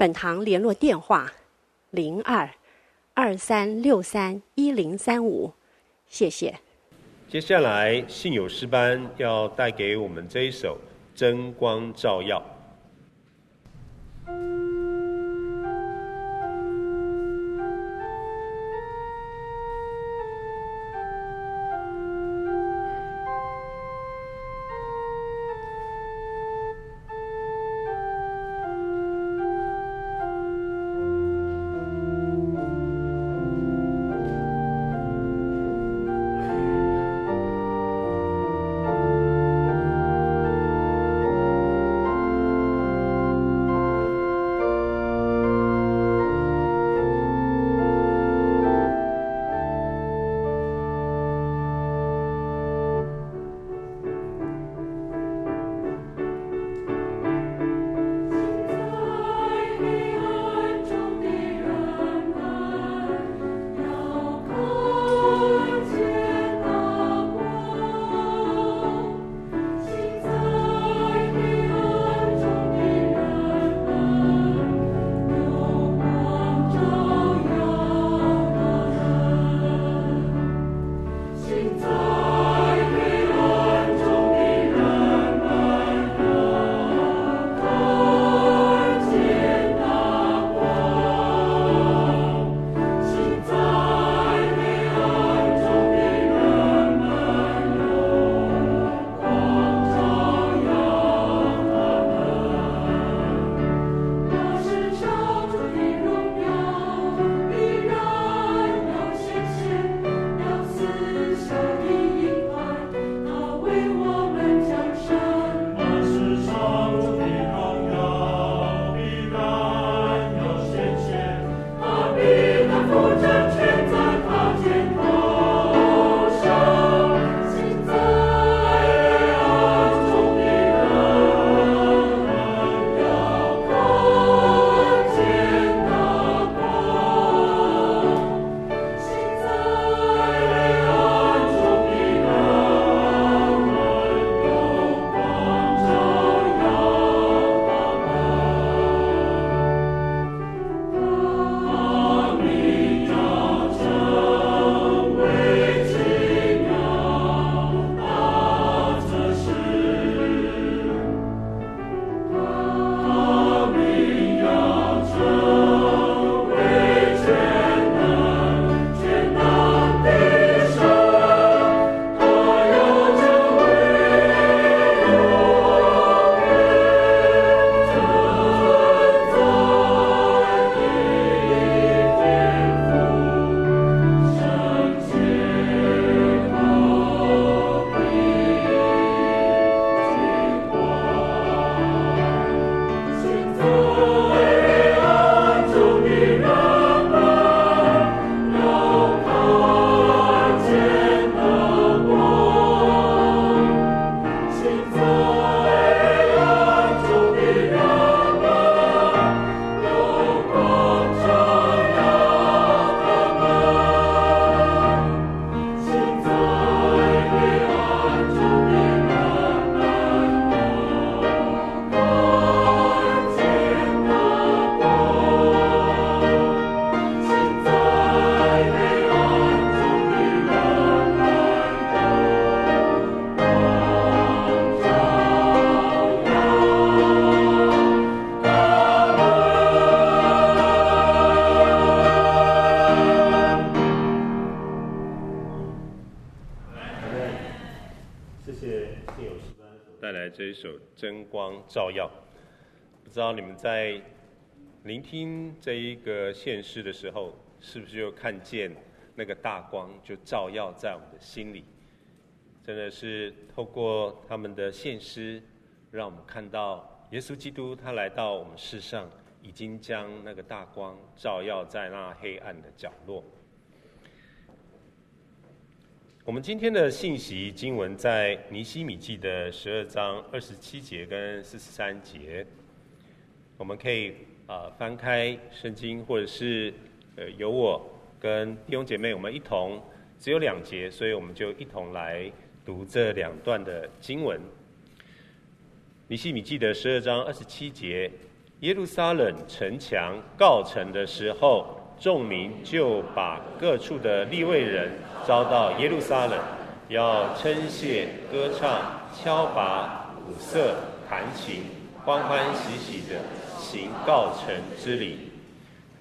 本堂联络电话：零二二三六三一零三五，谢谢。接下来信友诗班要带给我们这一首《真光照耀》。真光照耀，不知道你们在聆听这一个献诗的时候，是不是又看见那个大光就照耀在我们的心里？真的是透过他们的献诗，让我们看到耶稣基督他来到我们世上，已经将那个大光照耀在那黑暗的角落。我们今天的信息经文在尼希米记的十二章二十七节跟四十三节，我们可以啊、呃、翻开圣经，或者是呃由我跟弟兄姐妹我们一同，只有两节，所以我们就一同来读这两段的经文。尼希米记的十二章二十七节，耶路撒冷城墙告成的时候。众民就把各处的利未人招到耶路撒冷，要称谢、歌唱、敲拔、鼓瑟、弹琴，欢欢喜喜的行告成之礼。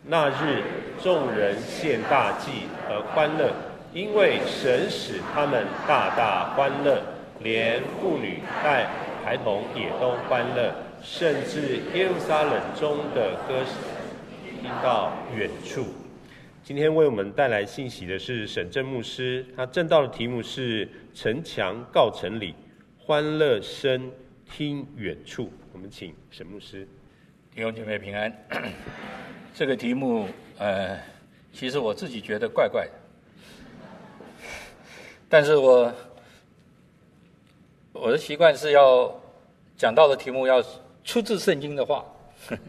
那日，众人献大祭而欢乐，因为神使他们大大欢乐，连妇女带孩童也都欢乐，甚至耶路撒冷中的歌。听到远处。今天为我们带来信息的是沈正牧师，他正道的题目是“城墙告城里，欢乐声听远处”。我们请沈牧师。弟兄姐妹平安。这个题目，呃，其实我自己觉得怪怪的，但是我我的习惯是要讲到的题目要出自圣经的话。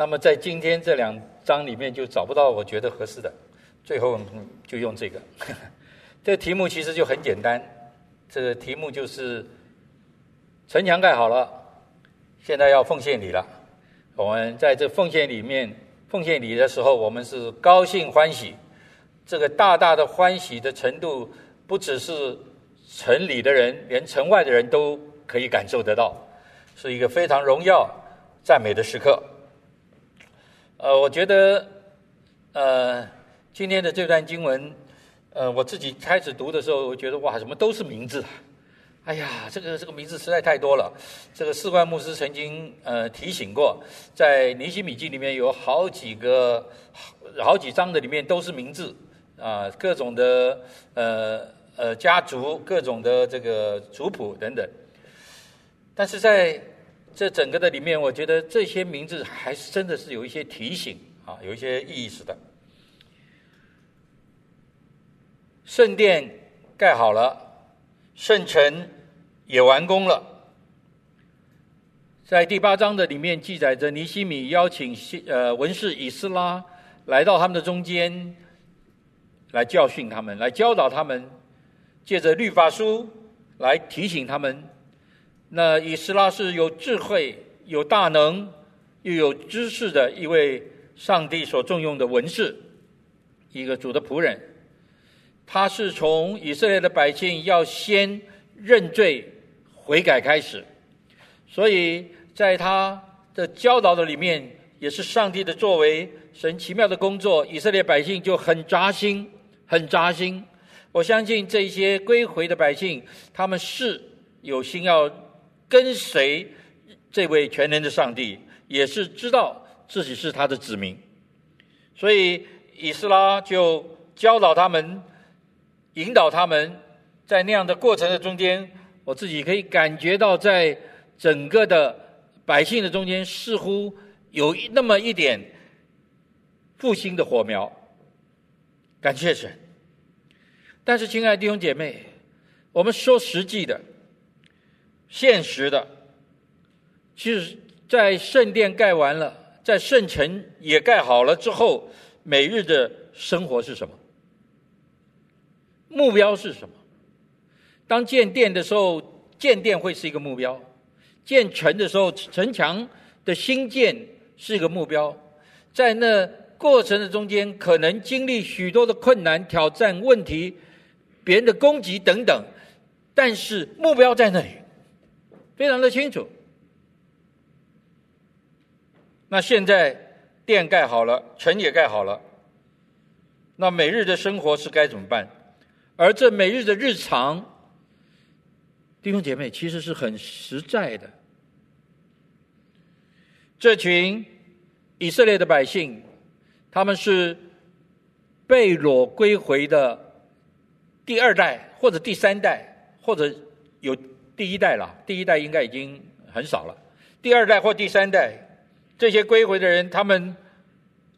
那么在今天这两章里面就找不到我觉得合适的，最后就用这个。这题目其实就很简单，这个题目就是城墙盖好了，现在要奉献礼了。我们在这奉献里面奉献礼的时候，我们是高兴欢喜。这个大大的欢喜的程度，不只是城里的人，连城外的人都可以感受得到，是一个非常荣耀赞美的时刻。呃，我觉得，呃，今天的这段经文，呃，我自己开始读的时候，我觉得哇，怎么都是名字？哎呀，这个这个名字实在太多了。这个士冠牧师曾经呃提醒过，在尼西米记里面有好几个好，好几章的里面都是名字啊，各种的呃呃家族，各种的这个族谱等等。但是在这整个的里面，我觉得这些名字还是真的是有一些提醒啊，有一些意思的。圣殿盖好了，圣城也完工了。在第八章的里面记载着，尼希米邀请呃文士以斯拉来到他们的中间，来教训他们，来教导他们，借着律法书来提醒他们。那以斯拉是有智慧、有大能、又有知识的一位上帝所重用的文士，一个主的仆人。他是从以色列的百姓要先认罪悔改开始，所以在他的教导的里面，也是上帝的作为，神奇妙的工作，以色列百姓就很扎心，很扎心。我相信这些归回的百姓，他们是有心要。跟随这位全能的上帝，也是知道自己是他的子民，所以以斯拉就教导他们，引导他们，在那样的过程的中间，我自己可以感觉到，在整个的百姓的中间，似乎有那么一点复兴的火苗。感谢神。但是，亲爱的弟兄姐妹，我们说实际的。现实的，其实，在圣殿盖完了，在圣城也盖好了之后，每日的生活是什么？目标是什么？当建殿的时候，建殿会是一个目标；建城的时候，城墙的兴建是一个目标。在那过程的中间，可能经历许多的困难、挑战、问题、别人的攻击等等，但是目标在那里。非常的清楚。那现在殿盖好了，城也盖好了，那每日的生活是该怎么办？而这每日的日常，弟兄姐妹其实是很实在的。这群以色列的百姓，他们是被掳归回的第二代，或者第三代，或者有。第一代了，第一代应该已经很少了。第二代或第三代，这些归回的人，他们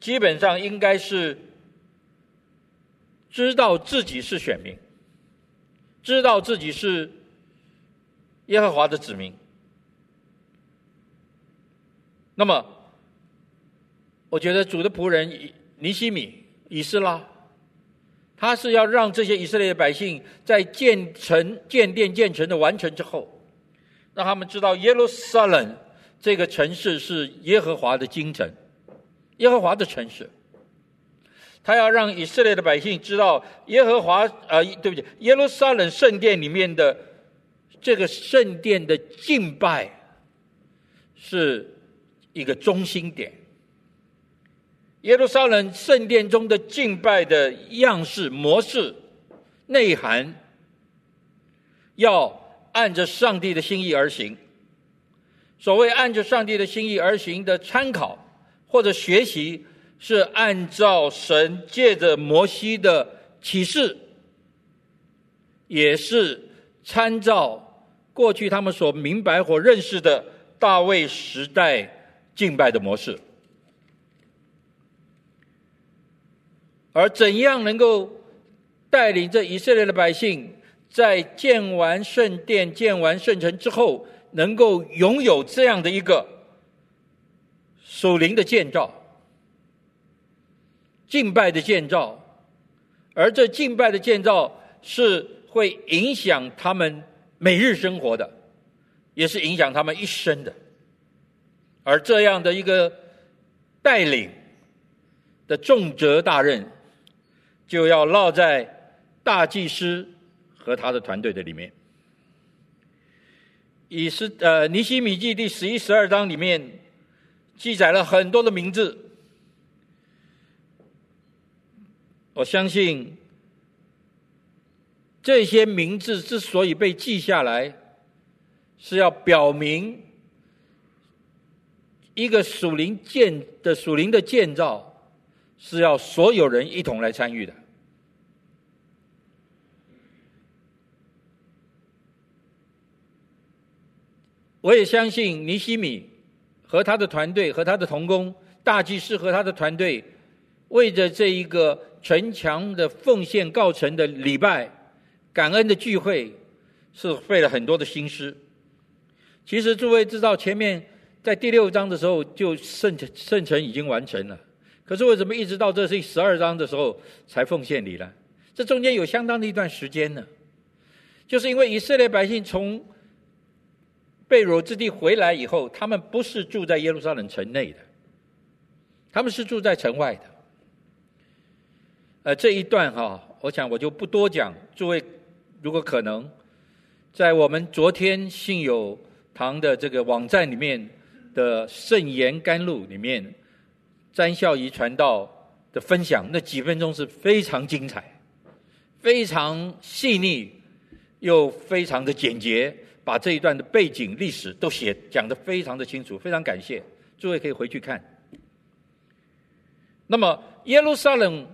基本上应该是知道自己是选民，知道自己是耶和华的子民。那么，我觉得主的仆人尼西米、以斯拉，他是要让这些以色列的百姓在建城、建殿、建成的完成之后，让他们知道耶路撒冷。这个城市是耶和华的京城，耶和华的城市。他要让以色列的百姓知道，耶和华啊、对不起，耶路撒冷圣殿里面的这个圣殿的敬拜是一个中心点。耶路撒冷圣殿中的敬拜的样式、模式、内涵，要按着上帝的心意而行。所谓按着上帝的心意而行的参考或者学习，是按照神借着摩西的启示，也是参照过去他们所明白或认识的大卫时代敬拜的模式。而怎样能够带领着以色列的百姓，在建完圣殿、建完圣城之后，能够拥有这样的一个属灵的建造、敬拜的建造，而这敬拜的建造是会影响他们每日生活的，也是影响他们一生的。而这样的一个带领的重责大任，就要落在大祭司和他的团队的里面。以斯呃尼西米记第十一、十二章里面记载了很多的名字，我相信这些名字之所以被记下来，是要表明一个属灵建的属灵的建造是要所有人一同来参与的。我也相信尼西米和他的团队和他的同工大祭司和他的团队，为着这一个城墙的奉献告成的礼拜、感恩的聚会，是费了很多的心思。其实诸位知道，前面在第六章的时候就圣圣城已经完成了，可是为什么一直到这是十二章的时候才奉献礼呢？这中间有相当的一段时间呢，就是因为以色列百姓从被掳之地回来以后，他们不是住在耶路撒冷城内的，他们是住在城外的。呃，这一段哈，我想我就不多讲。诸位，如果可能，在我们昨天信友堂的这个网站里面的圣言甘露里面，詹孝仪传道的分享，那几分钟是非常精彩，非常细腻，又非常的简洁。把这一段的背景历史都写讲得非常的清楚，非常感谢，诸位可以回去看。那么耶路撒冷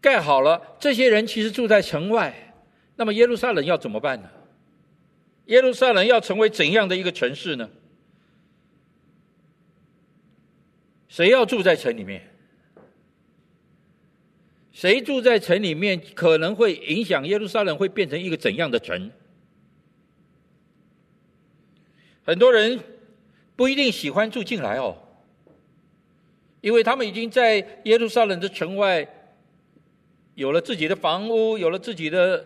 盖好了，这些人其实住在城外，那么耶路撒冷要怎么办呢？耶路撒冷要成为怎样的一个城市呢？谁要住在城里面？谁住在城里面可能会影响耶路撒冷会变成一个怎样的城？很多人不一定喜欢住进来哦，因为他们已经在耶路撒冷的城外有了自己的房屋，有了自己的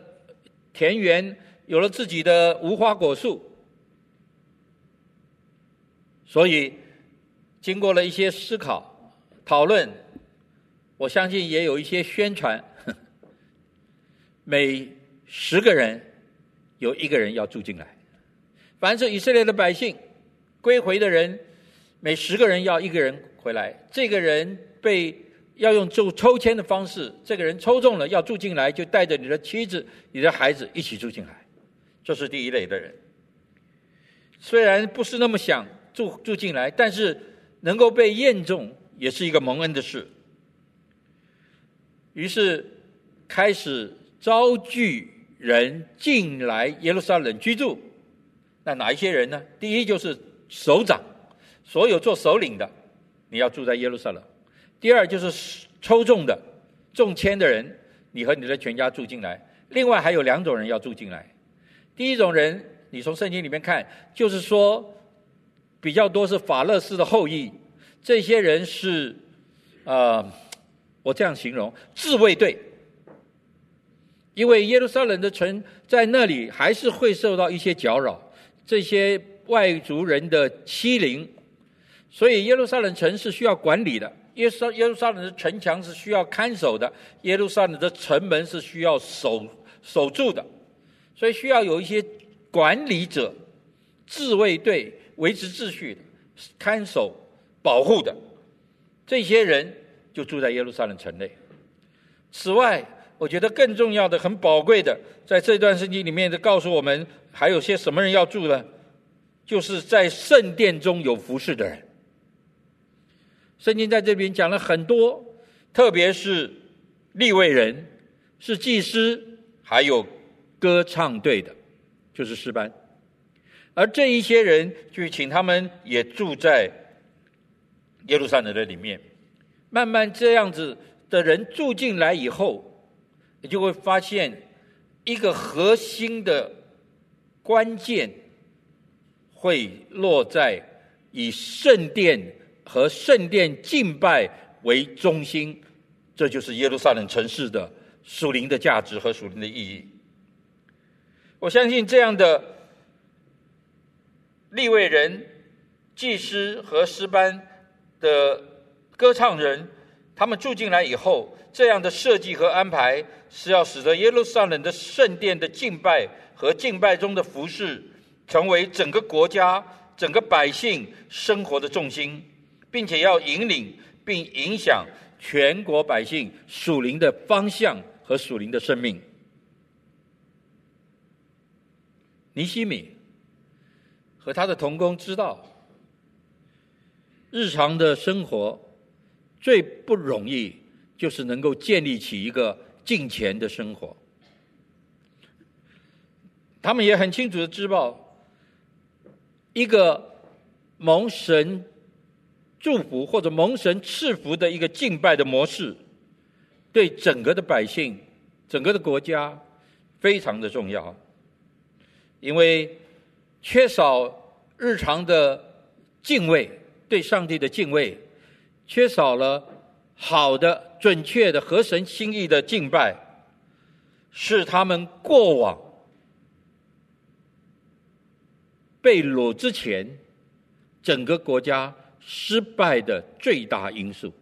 田园，有了自己的无花果树，所以经过了一些思考、讨论，我相信也有一些宣传，每十个人有一个人要住进来。凡是以色列的百姓归回的人，每十个人要一个人回来。这个人被要用做抽签的方式，这个人抽中了要住进来，就带着你的妻子、你的孩子一起住进来。这是第一类的人。虽然不是那么想住住进来，但是能够被验中，也是一个蒙恩的事。于是开始招聚人进来耶路撒冷居住。那哪一些人呢？第一就是首长，所有做首领的，你要住在耶路撒冷；第二就是抽中的、中签的人，你和你的全家住进来。另外还有两种人要住进来。第一种人，你从圣经里面看，就是说比较多是法勒斯的后裔，这些人是，呃，我这样形容，自卫队。因为耶路撒冷的城在那里还是会受到一些搅扰，这些外族人的欺凌，所以耶路撒冷城是需要管理的。耶路撒耶路撒冷的城墙是需要看守的，耶路撒冷的城门是需要守守住的，所以需要有一些管理者、自卫队维持秩序、看守、保护的，这些人就住在耶路撒冷城内。此外，我觉得更重要的、很宝贵的，在这段圣经里面，就告诉我们还有些什么人要住呢？就是在圣殿中有服侍的人。圣经在这边讲了很多，特别是立位人、是祭司，还有歌唱队的，就是诗班。而这一些人，就请他们也住在耶路撒冷的里面。慢慢这样子的人住进来以后，你就会发现一个核心的关键会落在以圣殿。和圣殿敬拜为中心，这就是耶路撒冷城市的属灵的价值和属灵的意义。我相信这样的立位人、祭司和诗班的歌唱人，他们住进来以后，这样的设计和安排是要使得耶路撒冷的圣殿的敬拜和敬拜中的服饰，成为整个国家、整个百姓生活的重心。并且要引领并影响全国百姓属灵的方向和属灵的生命。尼西米和他的同工知道，日常的生活最不容易就是能够建立起一个敬虔的生活。他们也很清楚的知道，一个蒙神。祝福或者蒙神赐福的一个敬拜的模式，对整个的百姓、整个的国家非常的重要。因为缺少日常的敬畏，对上帝的敬畏，缺少了好的、准确的合神心意的敬拜，是他们过往被掳之前整个国家。失败的最大因素，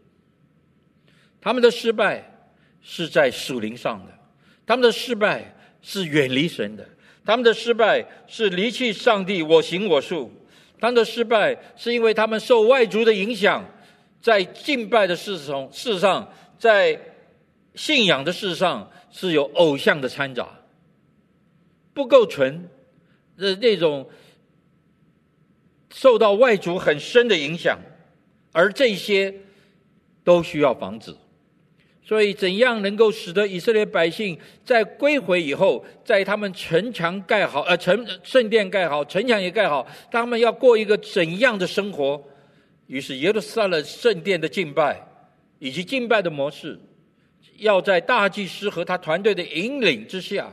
他们的失败是在属灵上的，他们的失败是远离神的，他们的失败是离弃上帝，我行我素，他们的失败是因为他们受外族的影响，在敬拜的事上，事上，在信仰的事上是有偶像的掺杂，不够纯的那种。受到外族很深的影响，而这些都需要防止。所以，怎样能够使得以色列百姓在归回以后，在他们城墙盖好，呃，城圣殿盖好，城墙也盖好，他们要过一个怎样的生活？于是，耶路撒冷圣殿的敬拜以及敬拜的模式，要在大祭司和他团队的引领之下，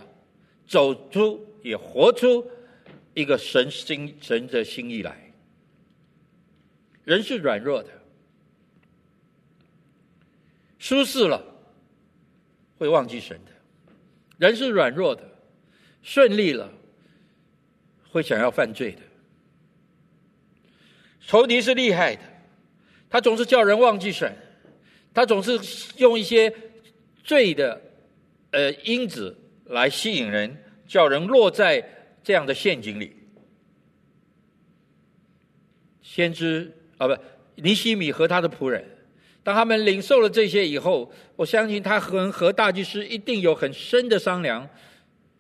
走出也活出一个神心神的心意来。人是软弱的，舒适了会忘记神的；人是软弱的，顺利了会想要犯罪的。仇敌是厉害的，他总是叫人忘记神，他总是用一些罪的呃因子来吸引人，叫人落在这样的陷阱里。先知。啊不，尼西米和他的仆人，当他们领受了这些以后，我相信他和和大祭司一定有很深的商量，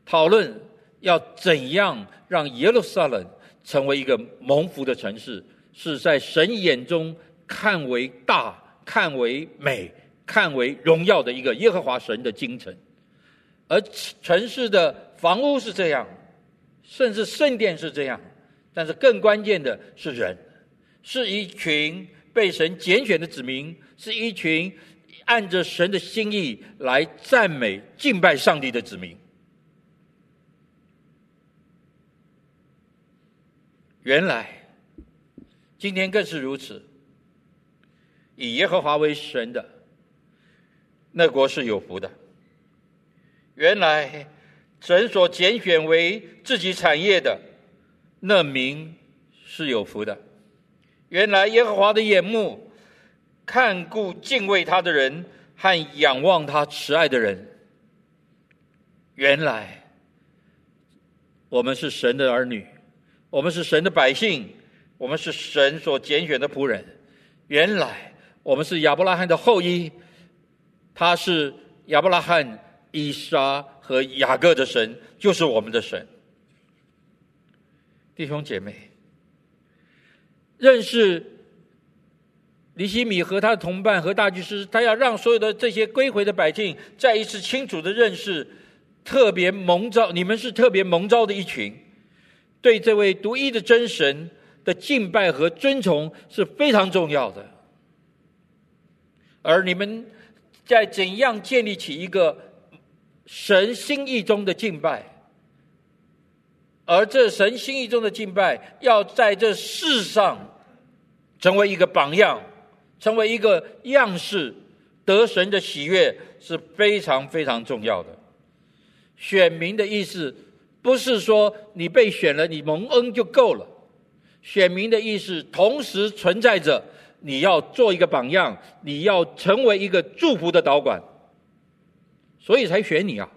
讨论要怎样让耶路撒冷成为一个蒙福的城市，是在神眼中看为大、看为美、看为荣耀的一个耶和华神的京城。而城市的房屋是这样，甚至圣殿是这样，但是更关键的是人。是一群被神拣选的子民，是一群按着神的心意来赞美敬拜上帝的子民。原来，今天更是如此。以耶和华为神的，那国是有福的。原来，神所拣选为自己产业的，那民是有福的。原来，耶和华的眼目看顾敬畏他的人和仰望他慈爱的人。原来，我们是神的儿女。我们是神的百姓，我们是神所拣选的仆人。原来我们是亚伯拉罕的后裔，他是亚伯拉罕、以撒和雅各的神，就是我们的神。弟兄姐妹，认识尼希米和他的同伴和大祭司，他要让所有的这些归回的百姓再一次清楚的认识，特别蒙召，你们是特别蒙召的一群。对这位独一的真神的敬拜和尊崇是非常重要的，而你们在怎样建立起一个神心意中的敬拜，而这神心意中的敬拜要在这世上成为一个榜样，成为一个样式，得神的喜悦是非常非常重要的。选民的意思。不是说你被选了，你蒙恩就够了。选民的意思同时存在着，你要做一个榜样，你要成为一个祝福的导管，所以才选你啊。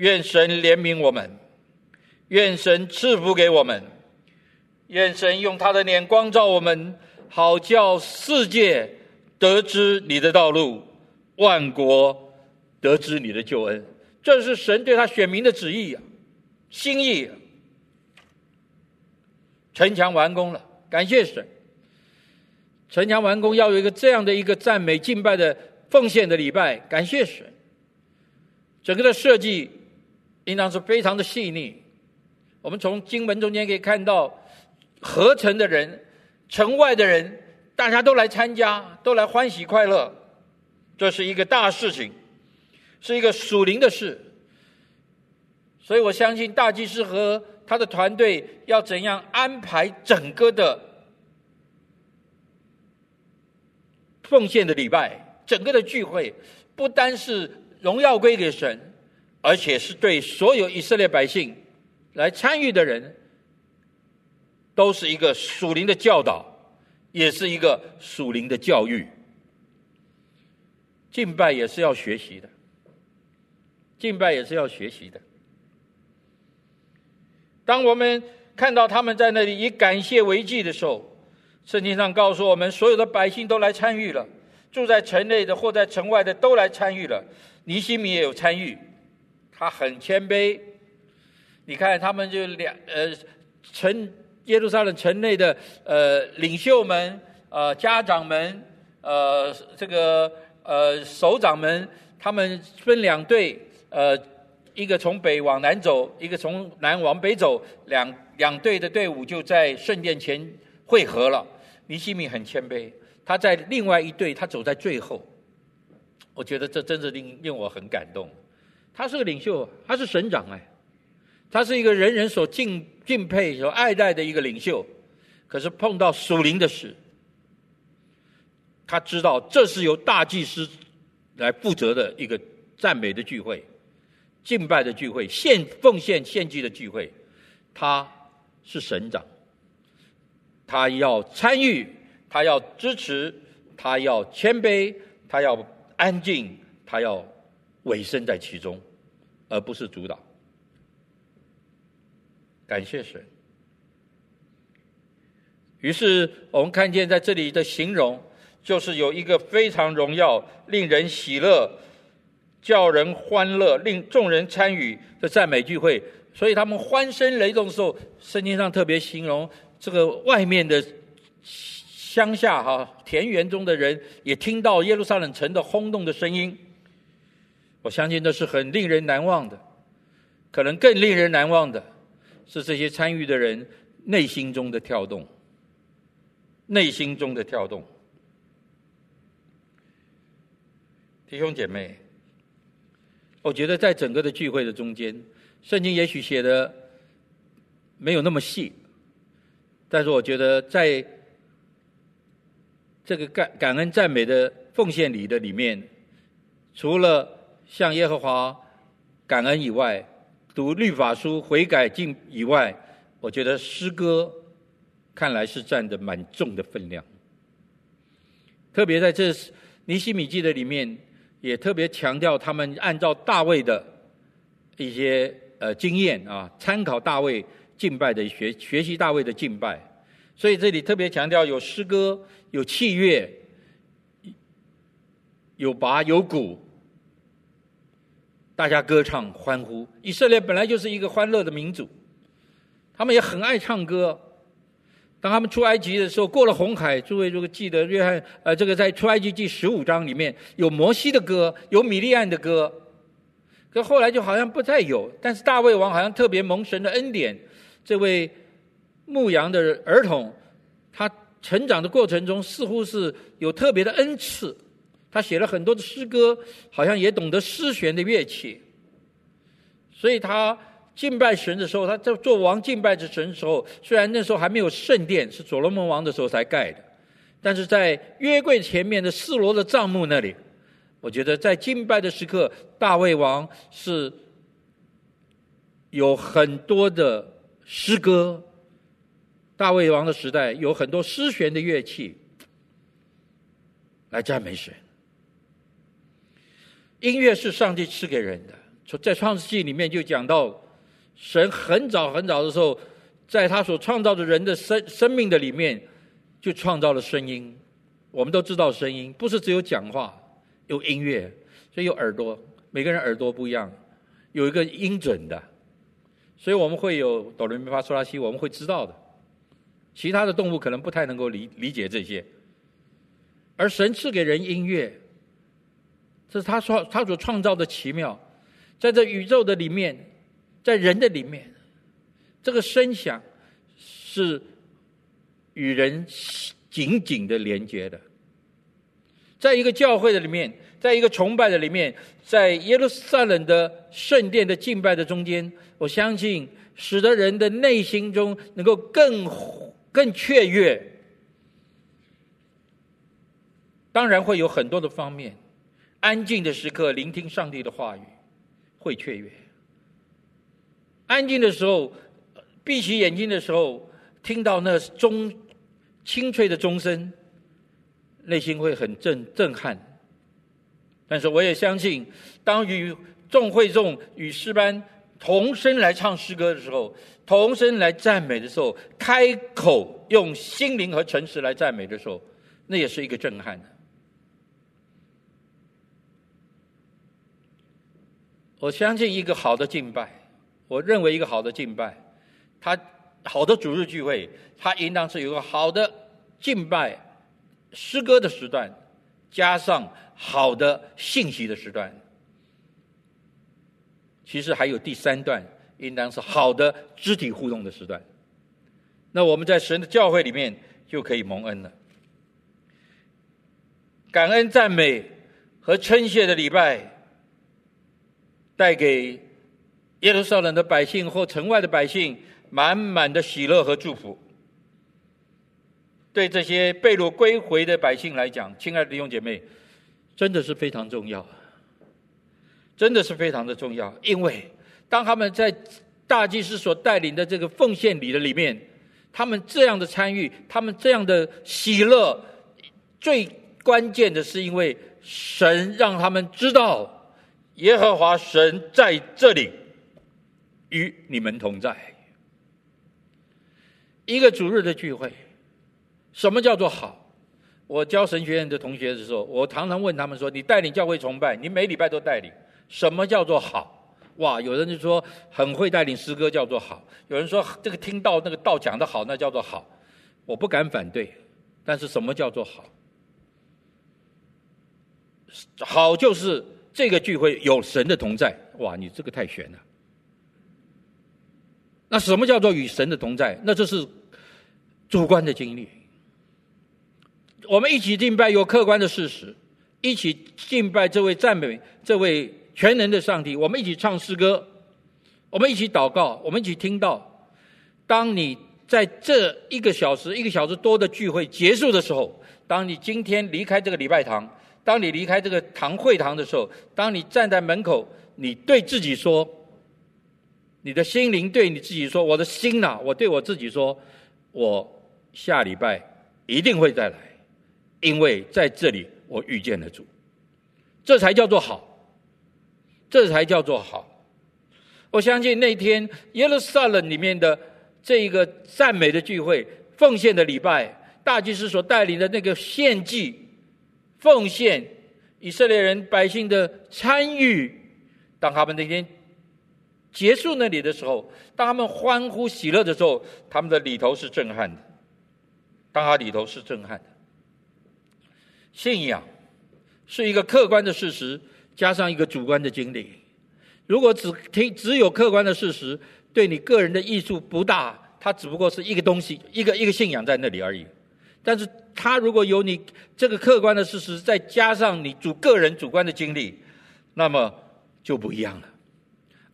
愿神怜悯我们，愿神赐福给我们，愿神用他的脸光照我们，好叫世界得知你的道路，万国。得知你的救恩，这是神对他选民的旨意啊，心意啊。城墙完工了，感谢神。城墙完工要有一个这样的一个赞美敬拜的奉献的礼拜，感谢神。整个的设计应当是非常的细腻。我们从经文中间可以看到，合成的人、城外的人，大家都来参加，都来欢喜快乐，这是一个大事情。是一个属灵的事，所以我相信大祭司和他的团队要怎样安排整个的奉献的礼拜，整个的聚会，不单是荣耀归给神，而且是对所有以色列百姓来参与的人，都是一个属灵的教导，也是一个属灵的教育。敬拜也是要学习的。敬拜也是要学习的。当我们看到他们在那里以感谢为祭的时候，圣经上告诉我们，所有的百姓都来参与了，住在城内的或在城外的都来参与了。尼西米也有参与，他很谦卑。你看，他们就两呃城耶路撒冷城内的呃领袖们、呃家长们、呃这个呃首长们，他们分两队。呃，一个从北往南走，一个从南往北走，两两队的队伍就在圣殿前汇合了。尼西米很谦卑，他在另外一队，他走在最后。我觉得这真是令令我很感动。他是个领袖，他是省长哎，他是一个人人所敬敬佩、所爱戴的一个领袖。可是碰到属灵的事，他知道这是由大祭司来负责的一个赞美的聚会。敬拜的聚会，献奉献献祭的聚会，他是省长，他要参与，他要支持，他要谦卑，他要安静，他要委身在其中，而不是主导。感谢神。于是我们看见在这里的形容，就是有一个非常荣耀、令人喜乐。叫人欢乐，令众人参与的赞美聚会，所以他们欢声雷动的时候，圣经上特别形容这个外面的乡下哈田园中的人也听到耶路撒冷城的轰动的声音。我相信这是很令人难忘的，可能更令人难忘的是这些参与的人内心中的跳动，内心中的跳动。弟兄姐妹，我觉得在整个的聚会的中间，圣经也许写的没有那么细，但是我觉得在这个感感恩赞美的奉献礼的里面，除了向耶和华感恩以外，读律法书悔改进以外，我觉得诗歌看来是占的蛮重的分量。特别在这尼希米记的里面，也特别强调他们按照大卫的一些呃经验啊，参考大卫敬拜的学学习大卫的敬拜，所以这里特别强调有诗歌、有器乐、有拔有鼓。大家歌唱欢呼，以色列本来就是一个欢乐的民族，他们也很爱唱歌。当他们出埃及的时候，过了红海，诸位如果记得约翰，呃，这个在出埃及记十五章里面有摩西的歌，有米利暗的歌，可后来就好像不再有。但是大卫王好像特别蒙神的恩典，这位牧羊的儿童，他成长的过程中似乎是有特别的恩赐。他写了很多的诗歌，好像也懂得诗弦的乐器，所以他敬拜神的时候，他在做王敬拜着神的时候，虽然那时候还没有圣殿，是所罗门王的时候才盖的，但是在约柜前面的示罗的帐幕那里，我觉得在敬拜的时刻，大卫王是有很多的诗歌，大卫王的时代有很多诗弦的乐器来赞美神。音乐是上帝赐给人的。从在创世纪里面就讲到，神很早很早的时候，在他所创造的人的生生命的里面，就创造了声音。我们都知道声音不是只有讲话，有音乐，所以有耳朵。每个人耳朵不一样，有一个音准的，所以我们会有哆来咪发嗦拉西，我们会知道的。其他的动物可能不太能够理理解这些，而神赐给人音乐。这是他说他所创造的奇妙，在这宇宙的里面，在人的里面，这个声响是与人紧紧的连接的。在一个教会的里面，在一个崇拜的里面，在耶路撒冷的圣殿的敬拜的中间，我相信使得人的内心中能够更更雀跃。当然会有很多的方面。安静的时刻，聆听上帝的话语，会雀跃。安静的时候，闭起眼睛的时候，听到那钟清脆的钟声，内心会很震震撼。但是我也相信，当与众会众与诗班同声来唱诗歌的时候，同声来赞美的时候，开口用心灵和诚实来赞美的时候，那也是一个震撼。我相信一个好的敬拜，我认为一个好的敬拜，它好的主日聚会，它应当是有个好的敬拜诗歌的时段，加上好的信息的时段。其实还有第三段，应当是好的肢体互动的时段。那我们在神的教会里面就可以蒙恩了。感恩赞美和称谢的礼拜。带给耶路撒冷的百姓或城外的百姓满满的喜乐和祝福。对这些被掳归回的百姓来讲，亲爱的弟兄姐妹，真的是非常重要，真的是非常的重要。因为当他们在大祭司所带领的这个奉献礼的里面，他们这样的参与，他们这样的喜乐，最关键的是因为神让他们知道。耶和华神在这里与你们同在。一个主日的聚会，什么叫做好？我教神学院的同学的时候，我常常问他们说：“你带领教会崇拜，你每礼拜都带领，什么叫做好？”哇，有人就说很会带领诗歌叫做好，有人说这个听到那个道讲的好，那叫做好。我不敢反对，但是什么叫做好？好就是。这个聚会有神的同在，哇！你这个太玄了。那什么叫做与神的同在？那这是主观的经历。我们一起敬拜有客观的事实，一起敬拜这位赞美这位全能的上帝。我们一起唱诗歌，我们一起祷告，我们一起听到。当你在这一个小时、一个小时多的聚会结束的时候，当你今天离开这个礼拜堂，当你离开这个堂会堂的时候，当你站在门口，你对自己说。你的心灵对你自己说：“我的心呐、我对我自己说，我下礼拜一定会再来，因为在这里我遇见了主，这才叫做好，这才叫做好。我相信那天耶路撒冷里面的这一个赞美的聚会、奉献的礼拜，大祭司所带领的那个献祭、奉献，以色列人百姓的参与，当他们那天。”结束那里的时候，当他们欢呼喜乐的时候，他们的里头是震撼的。当他里头是震撼的，信仰是一个客观的事实，加上一个主观的经历。如果只听只有客观的事实，对你个人的益处不大。它只不过是一个东西，一个一个信仰在那里而已。但是，他如果有你这个客观的事实，再加上你主个人主观的经历，那么就不一样了。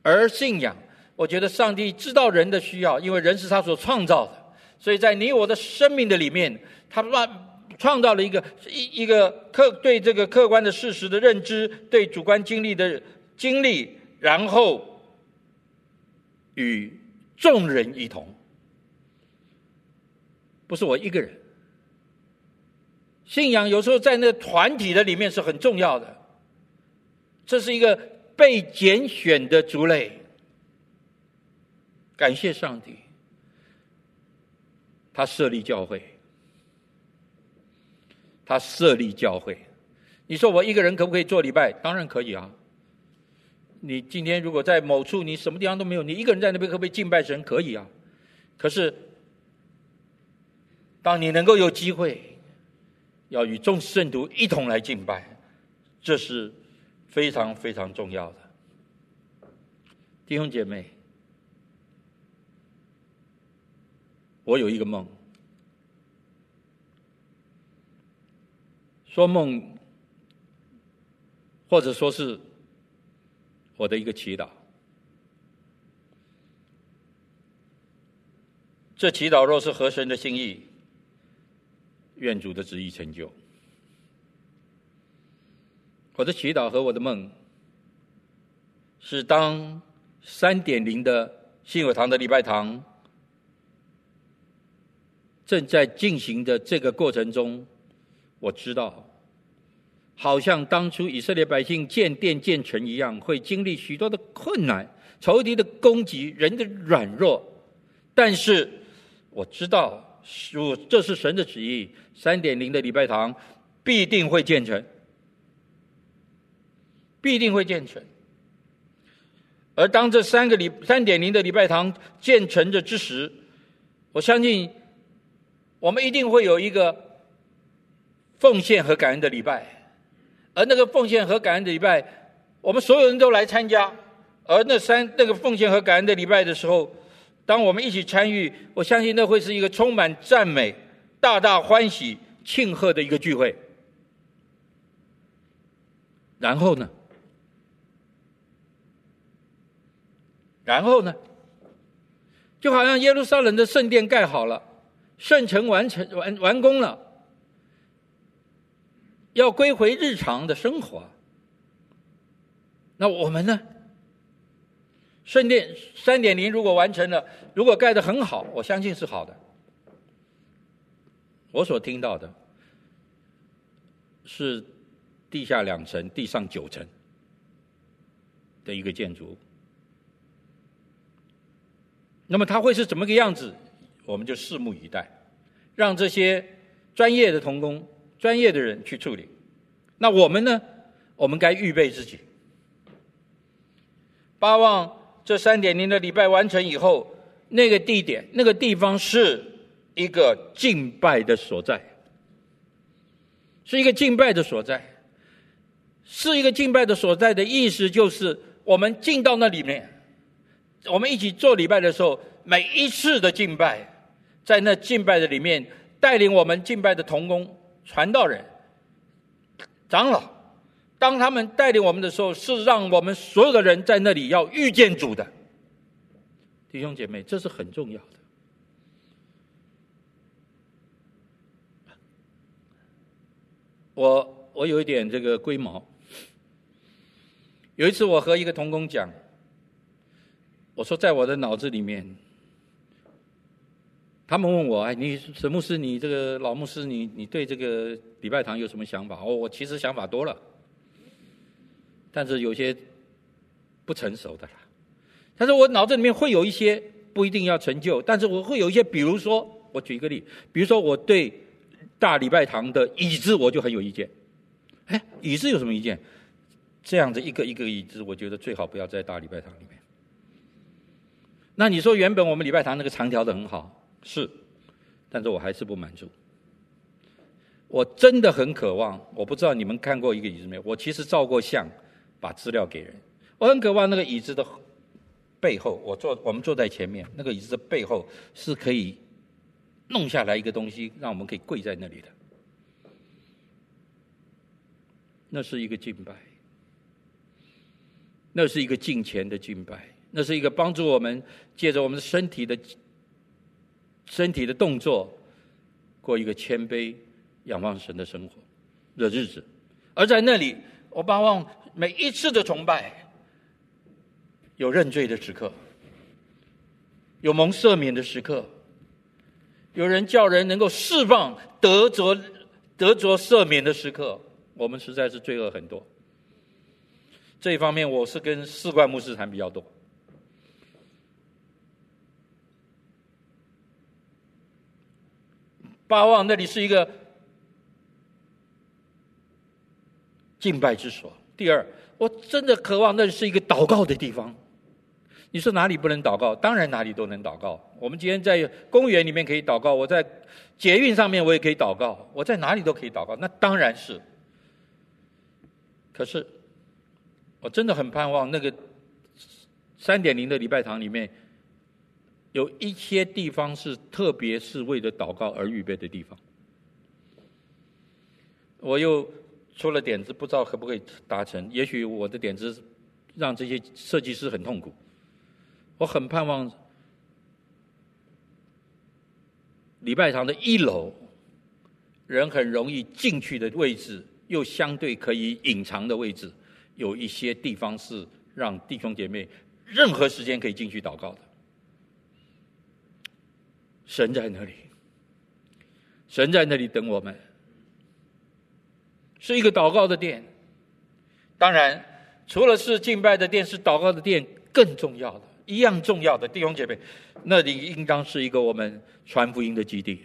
而信仰，我觉得上帝知道人的需要，因为人是他所创造的，所以在你我的生命的里面，他创创造了一个一一个客对这个客观的事实的认知，对主观经历的经历，然后与众人一同，不是我一个人。信仰有时候在那团体的里面是很重要的，这是一个。被拣选的族类，感谢上帝，他设立教会，他设立教会。你说我一个人可不可以做礼拜？当然可以啊。你今天如果在某处，你什么地方都没有，你一个人在那边可不可以敬拜神？可以啊。可是，当你能够有机会，要与众圣徒一同来敬拜，这是。非常非常重要的弟兄姐妹，我有一个梦，说梦，或者说是我的一个祈祷。这祈祷若是合神的心意，愿主的旨意成就。我的祈祷和我的梦，是当三点零的信友堂的礼拜堂正在进行的这个过程中，我知道，好像当初以色列百姓建殿建城一样，会经历许多的困难、仇敌的攻击、人的软弱，但是我知道，如这是神的旨意，三点零的礼拜堂必定会建成。必定会建成。而当这三个礼三点零的礼拜堂建成的之时，我相信我们一定会有一个奉献和感恩的礼拜。而那个奉献和感恩的礼拜，我们所有人都来参加。而那三那个奉献和感恩的礼拜的时候，当我们一起参与，我相信那会是一个充满赞美、大大欢喜、庆贺的一个聚会。然后呢？然后呢，就好像耶路撒冷的圣殿盖好了，圣城完成完完工了，要归回日常的生活。那我们呢？圣殿三点零如果完成了，如果盖得很好，我相信是好的。我所听到的是地下两层、地上九层的一个建筑。那么它会是怎么个样子？我们就拭目以待，让这些专业的同工、专业的人去处理。那我们呢？我们该预备自己，巴望这三点零的礼拜完成以后，那个地点、那个地方是一个敬拜的所在，是一个敬拜的所在，是一个敬拜的所在的意思就是，我们进到那里面。我们一起做礼拜的时候，每一次的敬拜，在那敬拜的里面，带领我们敬拜的同工、传道人、长老，当他们带领我们的时候，是让我们所有的人在那里要遇见主的。弟兄姐妹，这是很重要的。我我有一点这个龟毛。有一次，我和一个同工讲，我说在我的脑子里面，他们问我：“哎，你沈牧师，你这个老牧师，你你对这个礼拜堂有什么想法？”哦，我其实想法多了，但是有些不成熟的啦。但是我脑子里面会有一些不一定要成就，但是我会有一些，比如说，我举一个例，比如说我对大礼拜堂的椅子我就很有意见。哎，椅子有什么意见？这样子一个一个椅子，我觉得最好不要在大礼拜堂里面。那你说原本我们礼拜堂那个长条的很好，是，但是我还是不满足。我真的很渴望，我不知道你们看过一个椅子没有？我其实照过相，把资料给人。我很渴望那个椅子的。背后，我坐，我们坐在前面，那个椅子的背后是可以弄下来一个东西，让我们可以跪在那里的。那是一个敬拜，那是一个敬虔的敬拜，那是一个帮助我们借着我们身体的身体的动作，过一个谦卑仰望神的生活的日子。而在那里，我盼望每一次的崇拜。有认罪的时刻，有蒙赦免的时刻，有人叫人能够释放得着得着赦免的时刻，我们实在是罪恶很多。这一方面，我是跟士冠牧师谈比较多。巴望那里是一个敬拜之所。第二，我真的渴望那是一个祷告的地方。你说哪里不能祷告？当然哪里都能祷告。我们今天在公园里面可以祷告，我在捷运上面我也可以祷告，我在哪里都可以祷告。那当然是。可是，我真的很盼望那个三点零的礼拜堂里面有一些地方是特别是为了祷告而预备的地方。我又出了点子，不知道可不可以达成。也许我的点子让这些设计师很痛苦。我很盼望礼拜堂的一楼，人很容易进去的位置，又相对可以隐藏的位置，有一些地方是让弟兄姐妹任何时间可以进去祷告的。神在那里，神在那里等我们，是一个祷告的殿。当然，除了是敬拜的殿，是祷告的殿更重要的。一样重要的弟兄姐妹，那里应当是一个我们传福音的基地。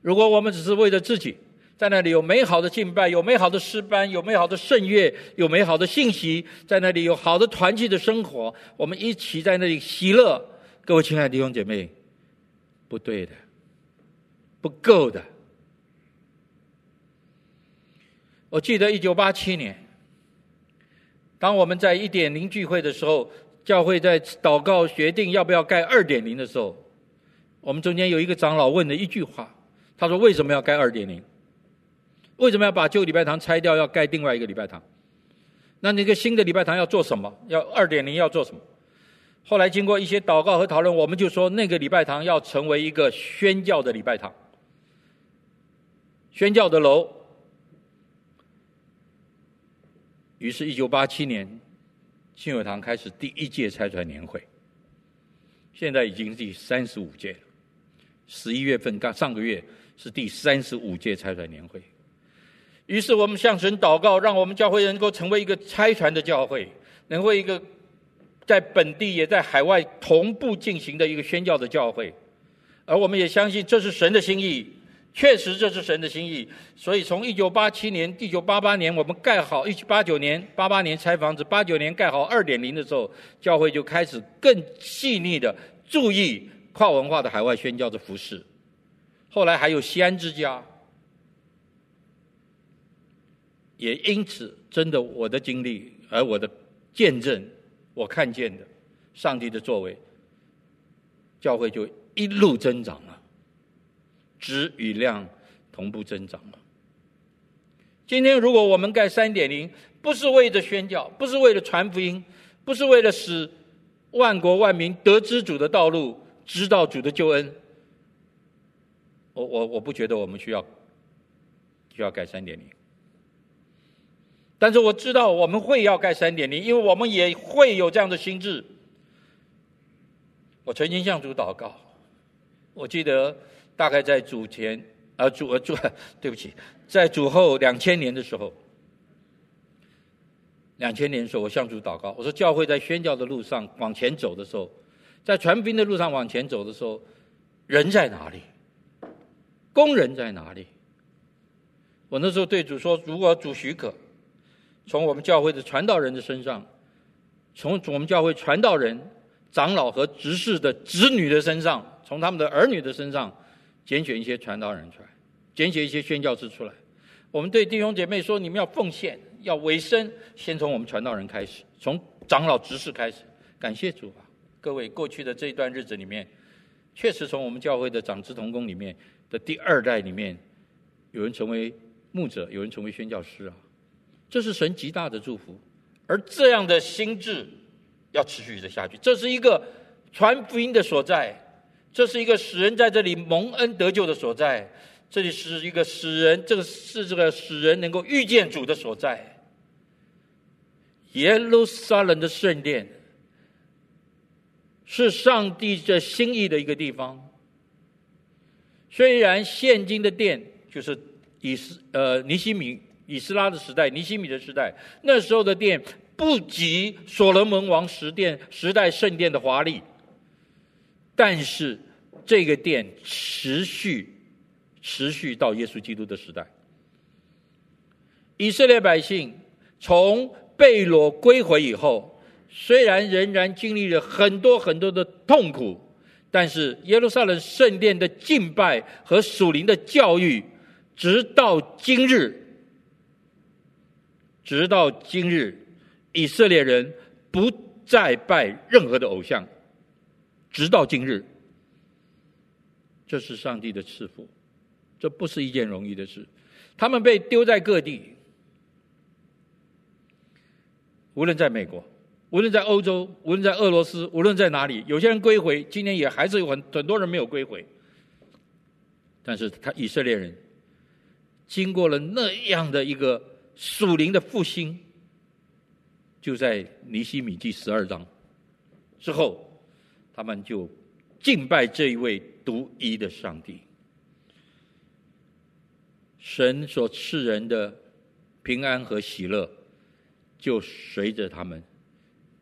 如果我们只是为了自己，在那里有美好的敬拜，有美好的诗班，有美好的圣乐，有美好的信息，在那里有好的团契的生活，我们一起在那里喜乐。各位亲爱的弟兄姐妹，不对的，不够的。我记得一九八七年，当我们在一点零聚会的时候。教会在祷告决定要不要盖二点零的时候，我们中间有一个长老问了一句话，他说：“为什么要盖二点零？为什么要把旧礼拜堂拆掉，要盖另外一个礼拜堂？那那个新的礼拜堂要做什么？要二点零要做什么？”后来经过一些祷告和讨论，我们就说那个礼拜堂要成为一个宣教的礼拜堂，宣教的楼。于是，一九八七年。信友堂开始第一届拆船年会，现在已经第三十五届了。十一月份刚上个月是第三十五届拆船年会。于是我们向神祷告，让我们教会能够成为一个拆船的教会，能够一个在本地也在海外同步进行的一个宣教的教会。而我们也相信这是神的心意。确实，这是神的心意。所以，从一九八七年、一九八八年，我们盖好；一九八九年、八八年拆房子，八九年盖好二点零的时候，教会就开始更细腻的注意跨文化的海外宣教的服事。后来还有西安之家，也因此，真的我的经历，而我的见证，我看见的上帝的作为，教会就一路增长了，质与量同步增长了。今天如果我们盖三点零，不是为了宣教，不是为了传福音，不是为了使万国万民得知主的道路，知道主的救恩，我我我不觉得我们需要需要盖三点零。但是我知道我们会要盖三点零，因为我们也会有这样的心志。我曾经向主祷告，我记得大概在主前啊主呃主，对不起，在主后两千年的时候，两千年的时候，我向主祷告，我说教会在宣教的路上往前走的时候，在传福音的路上往前走的时候，人在哪里？工人在哪里？我那时候对主说，如果主许可。从我们教会的传道人的身上，从我们教会传道人、长老和执事的子女的身上，从他们的儿女的身上，拣选一些传道人出来，拣选一些宣教士出来。我们对弟兄姐妹说：你们要奉献，要委身，先从我们传道人开始，从长老执事开始。感谢主啊！各位，过去的这一段日子里面，确实从我们教会的长子同工里面的第二代里面，有人成为牧者，有人成为宣教师啊。这是神极大的祝福，而这样的心志要持续的下去。这是一个传福音的所在，这是一个使人在这里蒙恩得救的所在，这里是一个使人这个是这个使人能够遇见主的所在。耶路撒冷的圣殿是上帝这心意的一个地方。虽然现今的殿就是以斯呃尼希米。以斯拉的时代，尼希米的时代，那时候的殿不及所罗门王时殿时代圣殿的华丽，但是这个殿持续持续到耶稣基督的时代。以色列百姓从被掳归回以后，虽然仍然经历了很多很多的痛苦，但是耶路撒冷圣殿的敬拜和属灵的教育，直到今日。直到今日，以色列人不再拜任何的偶像。直到今日，这是上帝的赐福，这不是一件容易的事。他们被丢在各地，无论在美国，无论在欧洲，无论在俄罗斯，无论在哪里，有些人归回，今天也还是有很很多人没有归回。但是他以色列人经过了那样的一个。属灵的复兴，就在尼希米第十二章之后，他们就敬拜这一位独一的上帝。神所赐人的平安和喜乐，就随着他们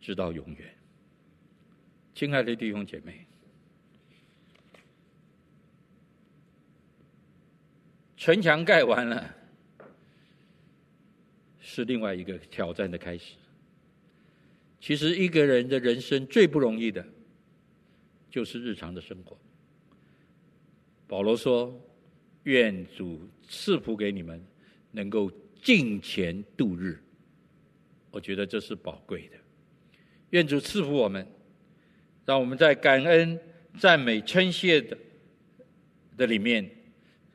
直到永远。亲爱的弟兄姐妹，城墙盖完了。是另外一个挑战的开始。其实一个人的人生最不容易的，就是日常的生活。保罗说：“愿主赐福给你们，能够敬虔度日。”我觉得这是宝贵的。愿主赐福我们，让我们在感恩、赞美、称谢的的里面，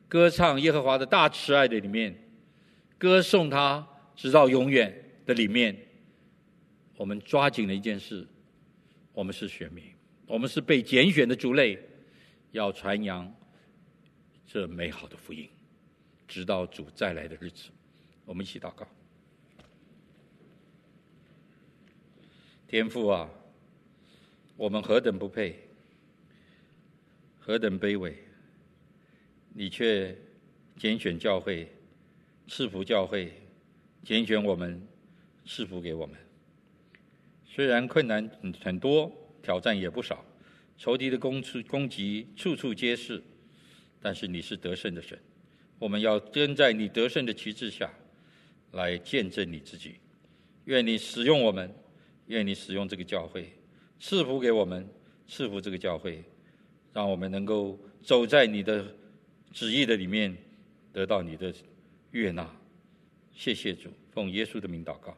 歌唱耶和华的大慈爱的里面，歌颂他。直到永远的里面，我们抓紧了一件事：我们是选民，我们是被拣选的族类，要传扬这美好的福音，直到主再来的日子。我们一起祷告。天父啊，我们何等不配，何等卑微，你却拣选教会，赐福教会。拣选我们，赐福给我们。虽然困难很很多，挑战也不少，仇敌的攻出攻击处处皆是，但是你是得胜的神。我们要跟在你得胜的旗帜下，来见证你自己。愿你使用我们，愿你使用这个教会，赐福给我们，赐福这个教会，让我们能够走在你的旨意的里面，得到你的悦纳。谢谢主，奉耶稣的名祷告。